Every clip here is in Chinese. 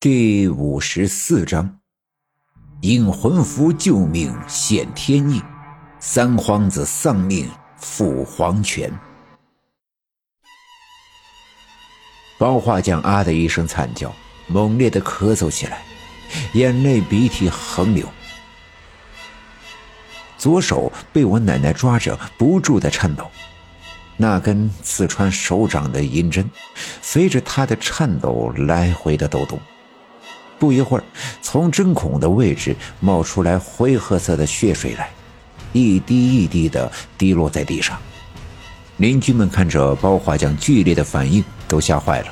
第五十四章，引魂符救命显天意，三皇子丧命赴黄泉。包画匠啊的一声惨叫，猛烈的咳嗽起来，眼泪鼻涕横流，左手被我奶奶抓着，不住的颤抖。那根刺穿手掌的银针，随着他的颤抖来回的抖动。不一会儿，从针孔的位置冒出来灰褐色的血水来，一滴一滴的滴落在地上。邻居们看着包画匠剧烈的反应，都吓坏了，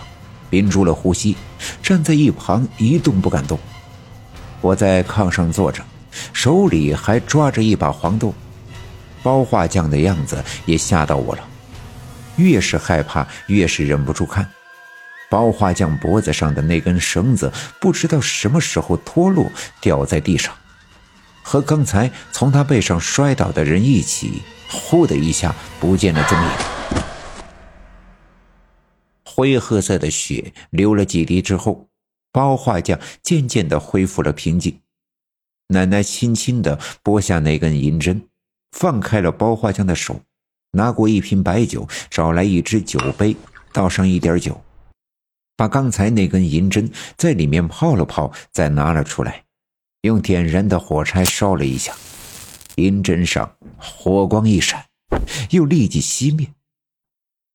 屏住了呼吸，站在一旁一动不敢动。我在炕上坐着，手里还抓着一把黄豆。包画匠的样子也吓到我了，越是害怕，越是忍不住看。包画匠脖子上的那根绳子不知道什么时候脱落，掉在地上，和刚才从他背上摔倒的人一起，呼的一下不见了踪影。灰褐色的血流了几滴之后，包画匠渐渐的恢复了平静。奶奶轻轻的拨下那根银针，放开了包画匠的手，拿过一瓶白酒，找来一只酒杯，倒上一点酒。把刚才那根银针在里面泡了泡，再拿了出来，用点燃的火柴烧了一下，银针上火光一闪，又立即熄灭。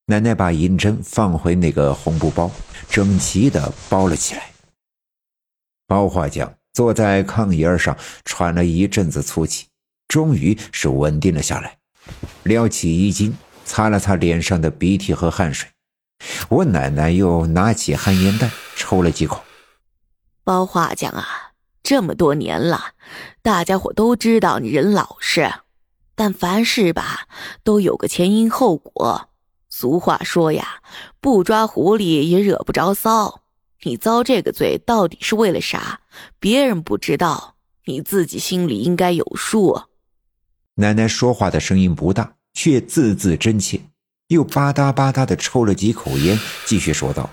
奶奶把银针放回那个红布包，整齐的包了起来。包画匠坐在炕沿上，喘了一阵子粗气，终于是稳定了下来，撩起衣襟，擦了擦脸上的鼻涕和汗水。我奶奶又拿起旱烟袋抽了几口。包画匠啊，这么多年了，大家伙都知道你人老实，但凡事吧都有个前因后果。俗话说呀，不抓狐狸也惹不着骚。你遭这个罪到底是为了啥？别人不知道，你自己心里应该有数。奶奶说话的声音不大，却字字真切。又吧嗒吧嗒的抽了几口烟，继续说道：“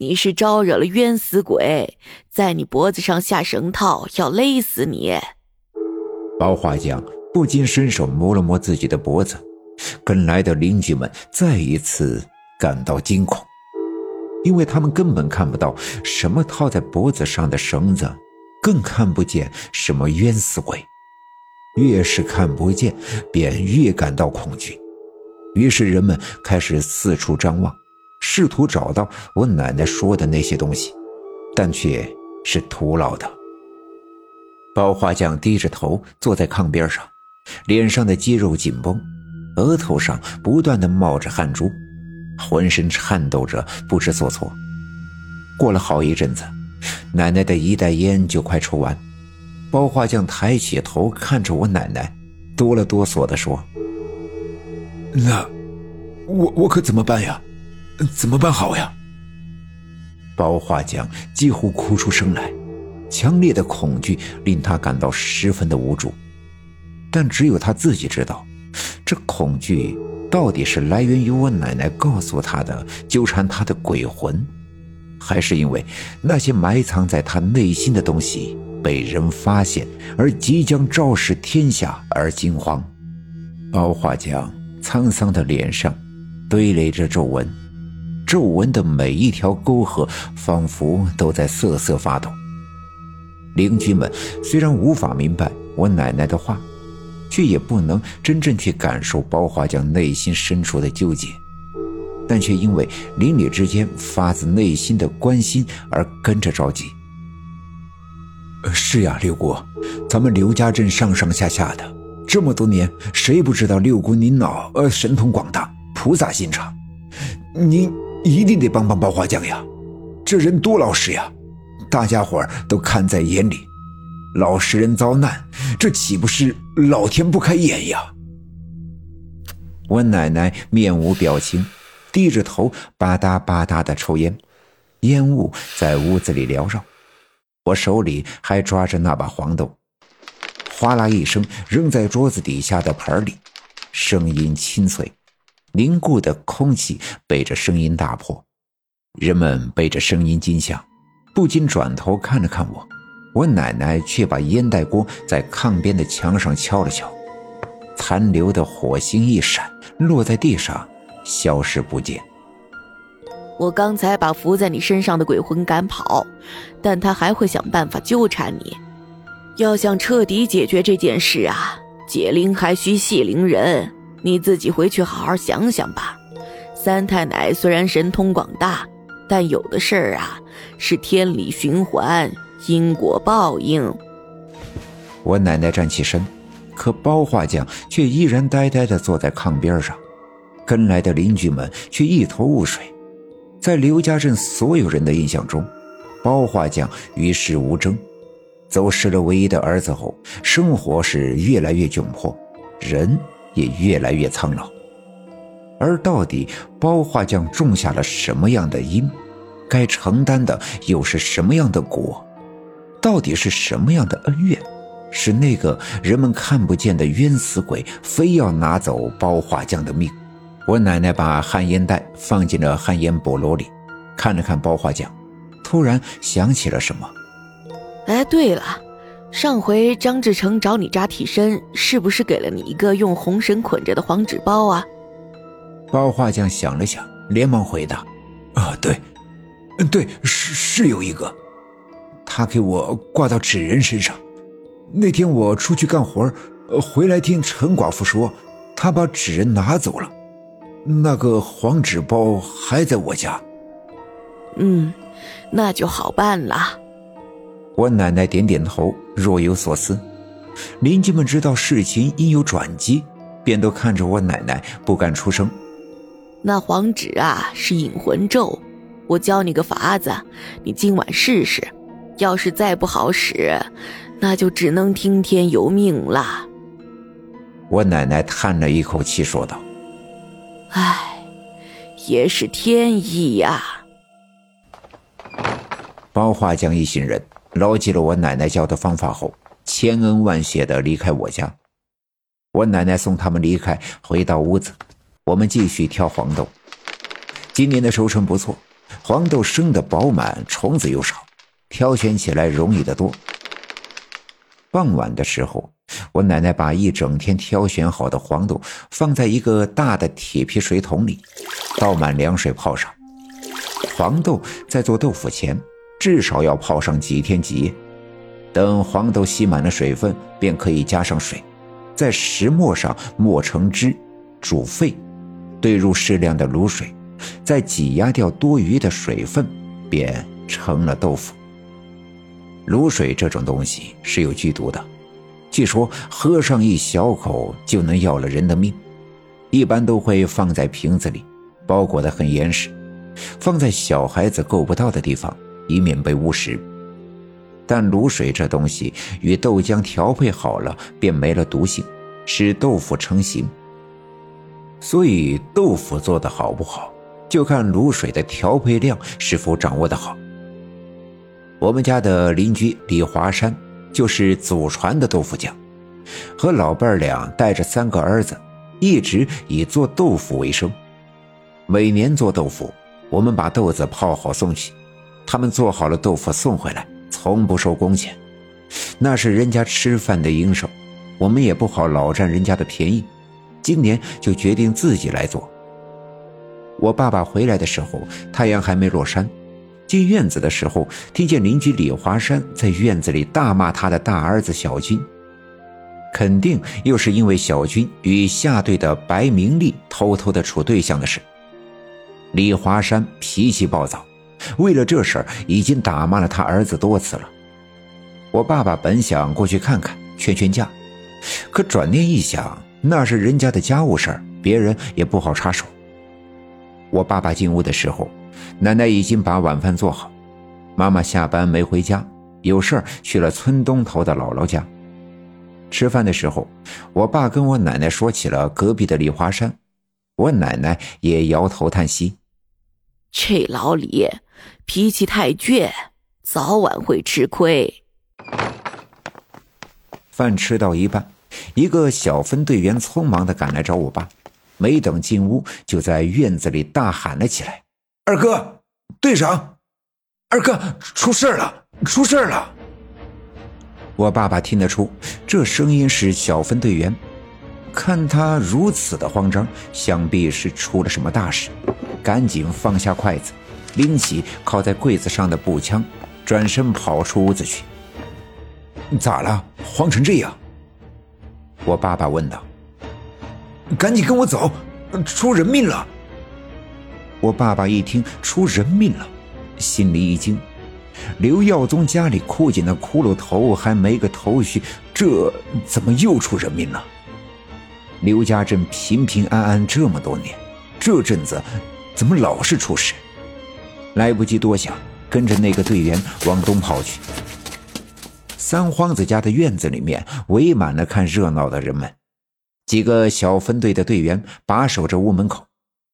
你是招惹了冤死鬼，在你脖子上下绳套，要勒死你。”包画匠不禁伸手摸了摸自己的脖子，跟来的邻居们再一次感到惊恐，因为他们根本看不到什么套在脖子上的绳子，更看不见什么冤死鬼，越是看不见，便越感到恐惧。于是人们开始四处张望，试图找到我奶奶说的那些东西，但却是徒劳的。包画匠低着头坐在炕边上，脸上的肌肉紧绷，额头上不断的冒着汗珠，浑身颤抖着不知所措。过了好一阵子，奶奶的一袋烟就快抽完，包画匠抬起头看着我奶奶，哆了哆嗦地说。那，我我可怎么办呀？怎么办好呀？包画匠几乎哭出声来，强烈的恐惧令他感到十分的无助。但只有他自己知道，这恐惧到底是来源于我奶奶告诉他的纠缠他的鬼魂，还是因为那些埋藏在他内心的东西被人发现而即将昭示天下而惊慌？包画匠。沧桑的脸上堆垒着皱纹，皱纹的每一条沟壑仿佛都在瑟瑟发抖。邻居们虽然无法明白我奶奶的话，却也不能真正去感受包华匠内心深处的纠结，但却因为邻里之间发自内心的关心而跟着着急。是呀，六姑，咱们刘家镇上上下下的。这么多年，谁不知道六姑您老呃神通广大，菩萨心肠，您一定得帮帮包花匠呀！这人多老实呀，大家伙都看在眼里。老实人遭难，这岂不是老天不开眼呀？我奶奶面无表情，低着头吧嗒吧嗒的抽烟，烟雾在屋子里缭绕。我手里还抓着那把黄豆。哗啦一声，扔在桌子底下的盆里，声音清脆，凝固的空气被这声音打破，人们被这声音惊吓，不禁转头看了看我。我奶奶却把烟袋锅在炕边的墙上敲了敲，残留的火星一闪，落在地上，消失不见。我刚才把伏在你身上的鬼魂赶跑，但他还会想办法纠缠你。要想彻底解决这件事啊，解铃还需系铃人，你自己回去好好想想吧。三太奶虽然神通广大，但有的事儿啊，是天理循环。因果报应。我奶奶站起身，可包画匠却依然呆呆地坐在炕边上。跟来的邻居们却一头雾水。在刘家镇所有人的印象中，包画匠与世无争。走失了唯一的儿子后，生活是越来越窘迫，人也越来越苍老。而到底包画匠种下了什么样的因，该承担的又是什么样的果？到底是什么样的恩怨，使那个人们看不见的冤死鬼非要拿走包画匠的命？我奶奶把旱烟袋放进了旱烟笸箩里，看了看包画匠，突然想起了什么。哎，对了，上回张志成找你扎替身，是不是给了你一个用红绳捆着的黄纸包啊？包画匠想了想，连忙回答：“啊，对，嗯，对，是是有一个。”他给我挂到纸人身上。那天我出去干活，回来听陈寡妇说，他把纸人拿走了。那个黄纸包还在我家。嗯，那就好办了。我奶奶点点头，若有所思。邻居们知道事情应有转机，便都看着我奶奶，不敢出声。那黄纸啊，是引魂咒。我教你个法子，你今晚试试。要是再不好使，那就只能听天由命了。我奶奶叹了一口气，说道：“唉，也是天意呀。”包画匠一行人牢记了我奶奶教的方法后，千恩万谢的离开我家。我奶奶送他们离开，回到屋子，我们继续挑黄豆。今年的收成不错，黄豆生的饱满，虫子又少。挑选起来容易得多。傍晚的时候，我奶奶把一整天挑选好的黄豆放在一个大的铁皮水桶里，倒满凉水泡上。黄豆在做豆腐前，至少要泡上几天几夜。等黄豆吸满了水分，便可以加上水，在石磨上磨成汁，煮沸，兑入适量的卤水，再挤压掉多余的水分，便成了豆腐。卤水这种东西是有剧毒的，据说喝上一小口就能要了人的命。一般都会放在瓶子里，包裹得很严实，放在小孩子够不到的地方，以免被误食。但卤水这东西与豆浆调配好了，便没了毒性，使豆腐成型。所以豆腐做的好不好，就看卤水的调配量是否掌握得好。我们家的邻居李华山就是祖传的豆腐匠，和老伴儿俩带着三个儿子，一直以做豆腐为生。每年做豆腐，我们把豆子泡好送去，他们做好了豆腐送回来，从不收工钱，那是人家吃饭的营生，我们也不好老占人家的便宜。今年就决定自己来做。我爸爸回来的时候，太阳还没落山。进院子的时候，听见邻居李华山在院子里大骂他的大儿子小军，肯定又是因为小军与下队的白明丽偷偷的处对象的事。李华山脾气暴躁，为了这事儿已经打骂了他儿子多次了。我爸爸本想过去看看，劝劝架，可转念一想，那是人家的家务事儿，别人也不好插手。我爸爸进屋的时候。奶奶已经把晚饭做好，妈妈下班没回家，有事儿去了村东头的姥姥家。吃饭的时候，我爸跟我奶奶说起了隔壁的李华山，我奶奶也摇头叹息：“这老李脾气太倔，早晚会吃亏。”饭吃到一半，一个小分队员匆忙的赶来找我爸，没等进屋，就在院子里大喊了起来。二哥，队长，二哥，出事了，出事了！”我爸爸听得出这声音是小分队员，看他如此的慌张，想必是出了什么大事，赶紧放下筷子，拎起靠在柜子上的步枪，转身跑出屋子去。咋了？慌成这样？我爸爸问道。赶紧跟我走，出人命了！我爸爸一听出人命了，心里一惊。刘耀宗家里枯井的骷髅头还没个头绪，这怎么又出人命了？刘家镇平平安安这么多年，这阵子怎么老是出事？来不及多想，跟着那个队员往东跑去。三皇子家的院子里面围满了看热闹的人们，几个小分队的队员把守着屋门口，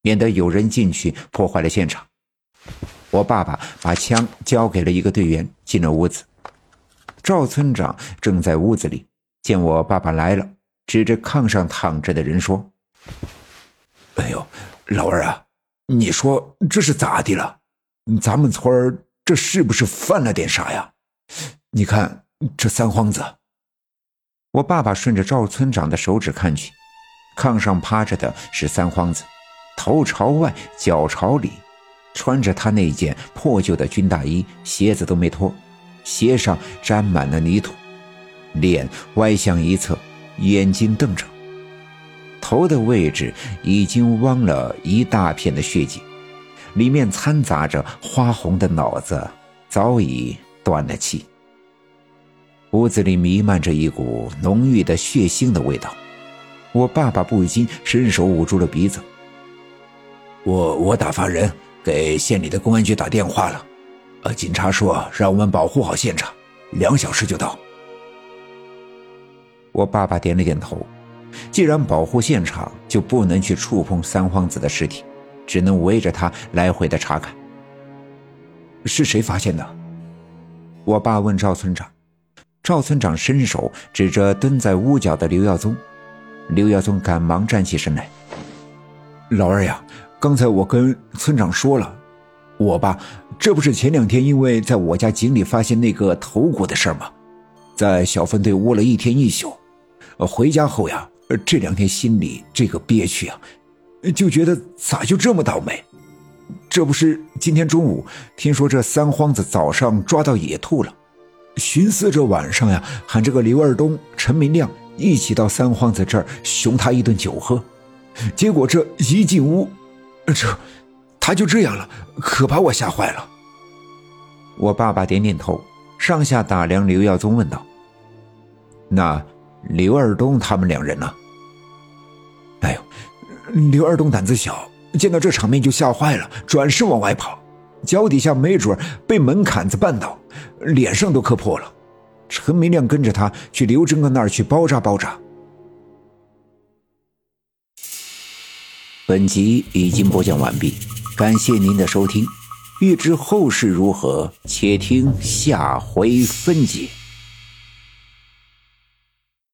免得有人进去破坏了现场。我爸爸把枪交给了一个队员，进了屋子。赵村长正在屋子里，见我爸爸来了，指着炕上躺着的人说：“哎呦，老二啊，你说这是咋的了？咱们村儿这是不是犯了点啥呀？你看这三皇子。”我爸爸顺着赵村长的手指看去，炕上趴着的是三皇子，头朝外，脚朝里。穿着他那件破旧的军大衣，鞋子都没脱，鞋上沾满了泥土，脸歪向一侧，眼睛瞪着，头的位置已经汪了一大片的血迹，里面掺杂着花红的脑子，早已断了气。屋子里弥漫着一股浓郁的血腥的味道，我爸爸不禁伸手捂住了鼻子。我我打发人。给县里的公安局打电话了，呃，警察说让我们保护好现场，两小时就到。我爸爸点了点头，既然保护现场，就不能去触碰三皇子的尸体，只能围着他来回的查看。是谁发现的？我爸问赵村长。赵村长伸手指着蹲在屋角的刘耀宗，刘耀宗赶忙站起身来：“老二呀。”刚才我跟村长说了，我爸，这不是前两天因为在我家井里发现那个头骨的事吗？在小分队窝了一天一宿，回家后呀，这两天心里这个憋屈啊，就觉得咋就这么倒霉？这不是今天中午听说这三皇子早上抓到野兔了，寻思着晚上呀喊这个刘二东、陈明亮一起到三皇子这儿熊他一顿酒喝，结果这一进屋。这，他就这样了，可把我吓坏了。我爸爸点点头，上下打量刘耀宗，问道：“那刘二东他们两人呢？”哎呦，刘二东胆子小，见到这场面就吓坏了，转身往外跑，脚底下没准被门槛子绊倒，脸上都磕破了。陈明亮跟着他去刘正哥那儿去包扎包扎。本集已经播讲完毕，感谢您的收听。欲知后事如何，且听下回分解。